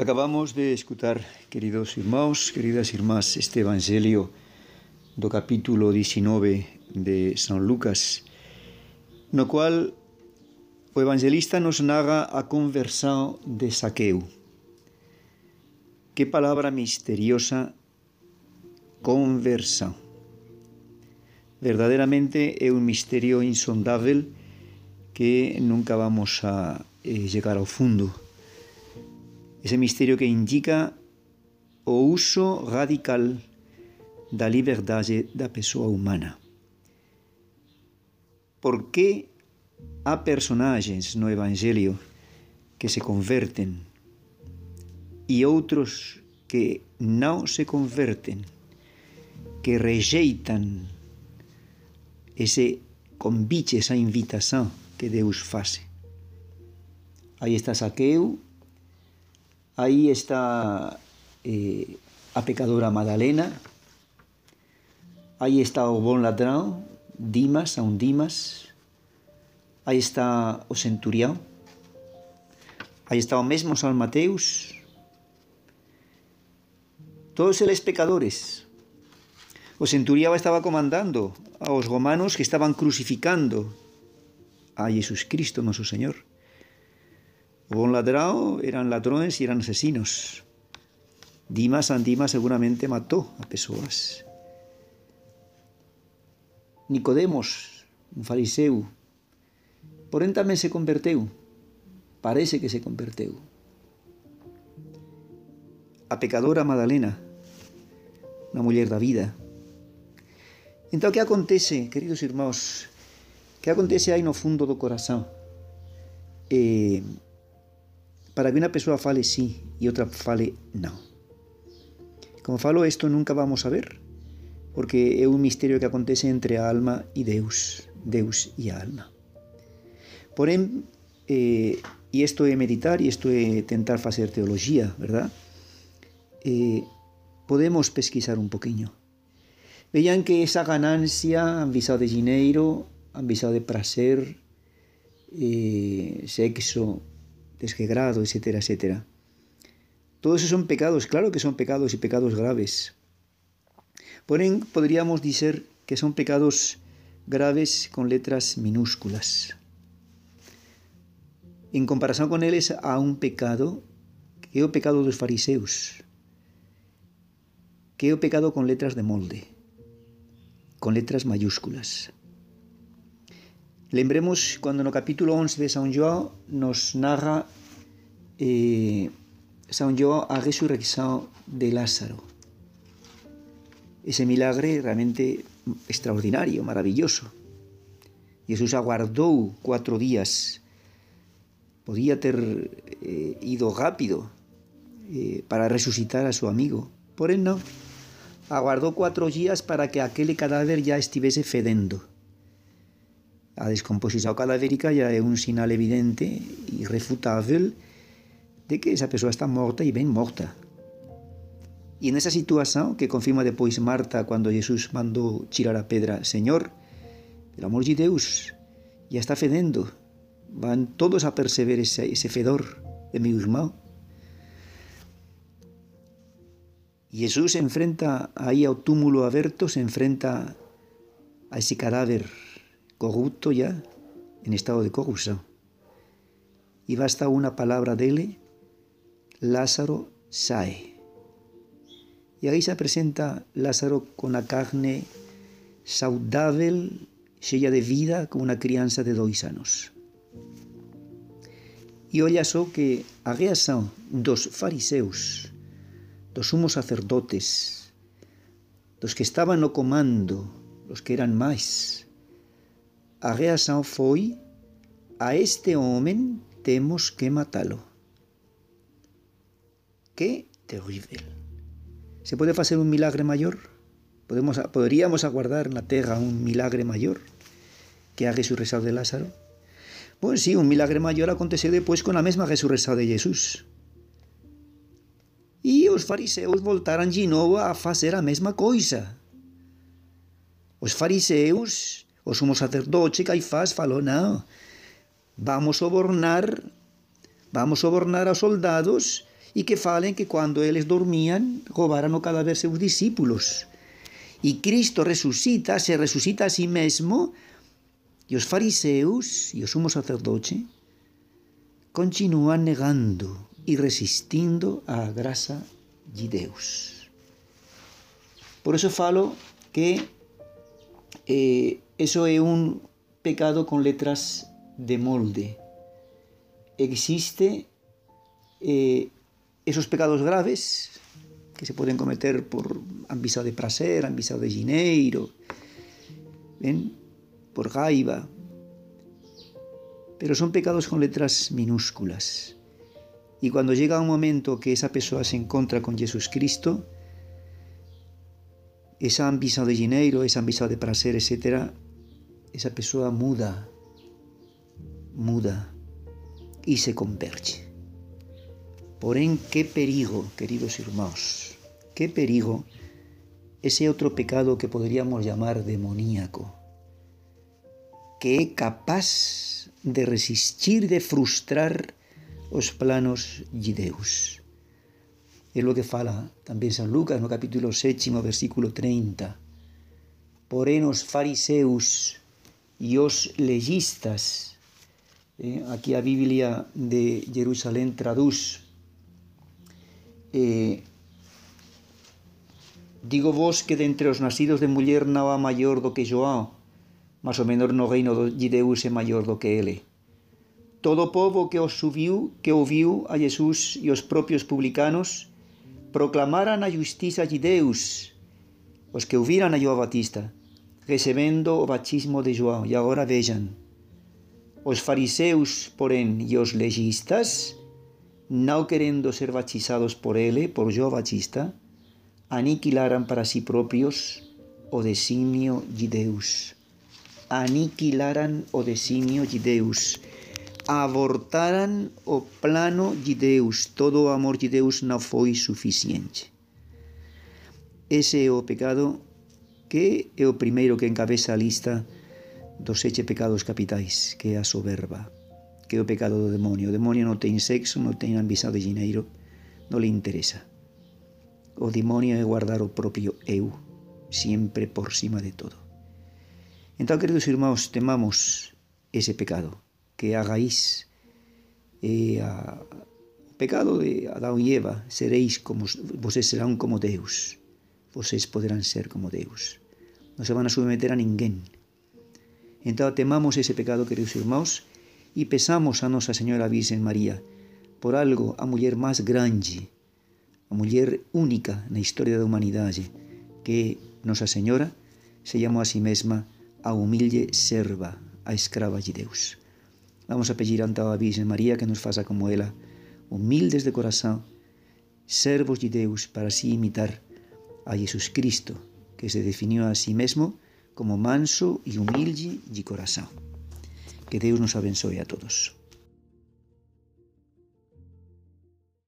Acabamos de escutar, queridos irmãos, queridas irmás, este Evangelio do capítulo 19 de San Lucas, no cual o evangelista nos narra a conversão de Saqueu. Que palabra misteriosa, conversão. Verdaderamente é un misterio insondável que nunca vamos a eh, llegar ao fundo ese misterio que indica o uso radical da liberdade da pessoa humana. Por que há personagens no Evangelio que se converten e outros que não se converten, que rejeitam esse convite, essa invitação que Deus faz. Aí está Saqueu, Ahí está eh, a pecadora Madalena, aí está o ladrão, Dimas, a un Dimas, aí está o centurião, aí está o mesmo San Mateus, todos eles pecadores. O centurião estaba comandando aos romanos que estaban crucificando a Jesus Cristo, noso Señor. O un ladrão eran ladrones y eran asesinos. Dimas Dimas seguramente mató a pessoas. Nicodemos, un fariseu, porém tamén se converteu. Parece que se converteu. A pecadora Madalena, unha muller da vida. Entón, que acontece, queridos irmãos? Que acontece aí no fundo do corazón? Eh, para que una persona fale sí y otra fale no. Como falo, esto nunca vamos a ver, porque es un misterio que acontece entre alma y Deus, Deus y alma. Porém, eh, y esto es meditar y esto es tentar hacer teología, ¿verdad? Eh, podemos pesquisar un poquillo. Vean que esa ganancia, visado de dinero, visado de placer, eh, sexo, desgegrado, etcétera, etcétera. Todos esos son pecados, claro que son pecados y pecados graves. Porém, podríamos decir que son pecados graves con letras minúsculas. En comparación con eles, a un pecado que é o pecado dos fariseus, que é o pecado con letras de molde, con letras mayúsculas. Lembremos cuando no capítulo 11 de San João nos narra eh, San João a resurrección de Lázaro. Ese milagre realmente extraordinario, maravilloso. Jesús aguardou cuatro días. Podía ter eh, ido rápido eh, para resucitar a su amigo. Por él no. Aguardó cuatro días para que aquel cadáver ya estuviese fedendo. A descomposición cadavérica ya é un sinal evidente e irrefutável de que esa persoa está morta e ben morta. E nesa situación que confirma depois Marta cando Jesús mandou tirar a pedra, Señor, pelo amor de Deus, ya está fedendo, van todos a perceber ese, ese fedor de meu irmão. Jesús se enfrenta aí ao túmulo aberto, se enfrenta a ese cadáver corrupto ya, en estado de corrupción. Y basta una palabra de él, Lázaro sae. Y ahí se presenta Lázaro con la carne saludable, llena de vida, como una crianza de dos años. Y olha só que a reação dos fariseus, dos sumos sacerdotes, dos que estaban no comando, os que eran máis, a reação foi: a este homem temos que matá-lo. Que terrível. Se pode fazer um milagre maior? Podemos, poderíamos aguardar na terra um milagre maior que a resurreição de Lázaro? Pois sí, un milagre maior aconteceu depois con a mesma resurreição de Jesus. E os fariseus voltaram de novo a fazer a mesma coisa. Os fariseus o sumo sacerdote Caifás falou: não, vamos sobornar, vamos sobornar aos soldados e que falen que quando eles dormían roubaran o cadáver seus discípulos. E Cristo resucita, se resucita a si mesmo, e os fariseus e o sumo sacerdote continúan negando e resistindo á graça de Deus. Por eso falo que eh, eso é un pecado con letras de molde. Existe eh, esos pecados graves que se poden cometer por ambição de prazer, ambição de dinheiro, ¿ven? por gaiva, pero son pecados con letras minúsculas. Y cuando llega un momento que esa persona se encuentra con Jesús Cristo, esa ambición de dinero, esa ambición de prazer, etc., esa persona muda, muda y se converge. Porém, qué perigo, queridos hermanos, qué perigo ese otro pecado que podríamos llamar demoníaco, que é capaz de resistir, de frustrar os planos de Deus. É o que fala tamén San Lucas no capítulo 7, versículo 30. Porén os fariseus e os legistas, eh, aquí a Biblia de Jerusalén traduz eh, digo vos que de entre os nacidos de muller non há maior do que João, mas o menor no reino de Deus é maior do que ele. Todo o povo que os subiu, que ouviu a Jesús e os propios publicanos, proclamaran a justiza de Deus, os que ouviran a João Batista, recebendo o batismo de João. E agora vejam, os fariseus, porém, e os legistas, não querendo ser batizados por ele, por João Batista, aniquilaram para si próprios o desígnio de Deus. Aniquilaram o desígnio de Deus. Abortaram o plano de Deus. Todo o amor de Deus não foi suficiente. Ese é o pecado que é o primeiro que encabeza a lista dos sete pecados capitais, que é a soberba que é pecado do demonio. O demonio non ten sexo, non ten ambición de dinheiro, non le interesa. O demonio é guardar o propio eu, sempre por cima de todo. Entón, queridos irmãos, temamos ese pecado, que a é a, o pecado de Adão e Eva, sereis como, vocês serán como Deus, vocês poderán ser como Deus. Non se van a submeter a ninguén. Entón, temamos ese pecado, queridos irmãos, e pesamos a Nosa Señora Virgen María por algo a muller máis grande, a muller única na historia da humanidade, que Nosa Señora se chamou a si mesma a humilde serva, a escrava de Deus. Vamos a pedir ante a Virgen María que nos faça como ela, humildes de corazón, servos de Deus para así imitar a Jesus Cristo, que se definiu a si mesmo como manso e humilde de corazón. Que Deus nos abençoe a todos.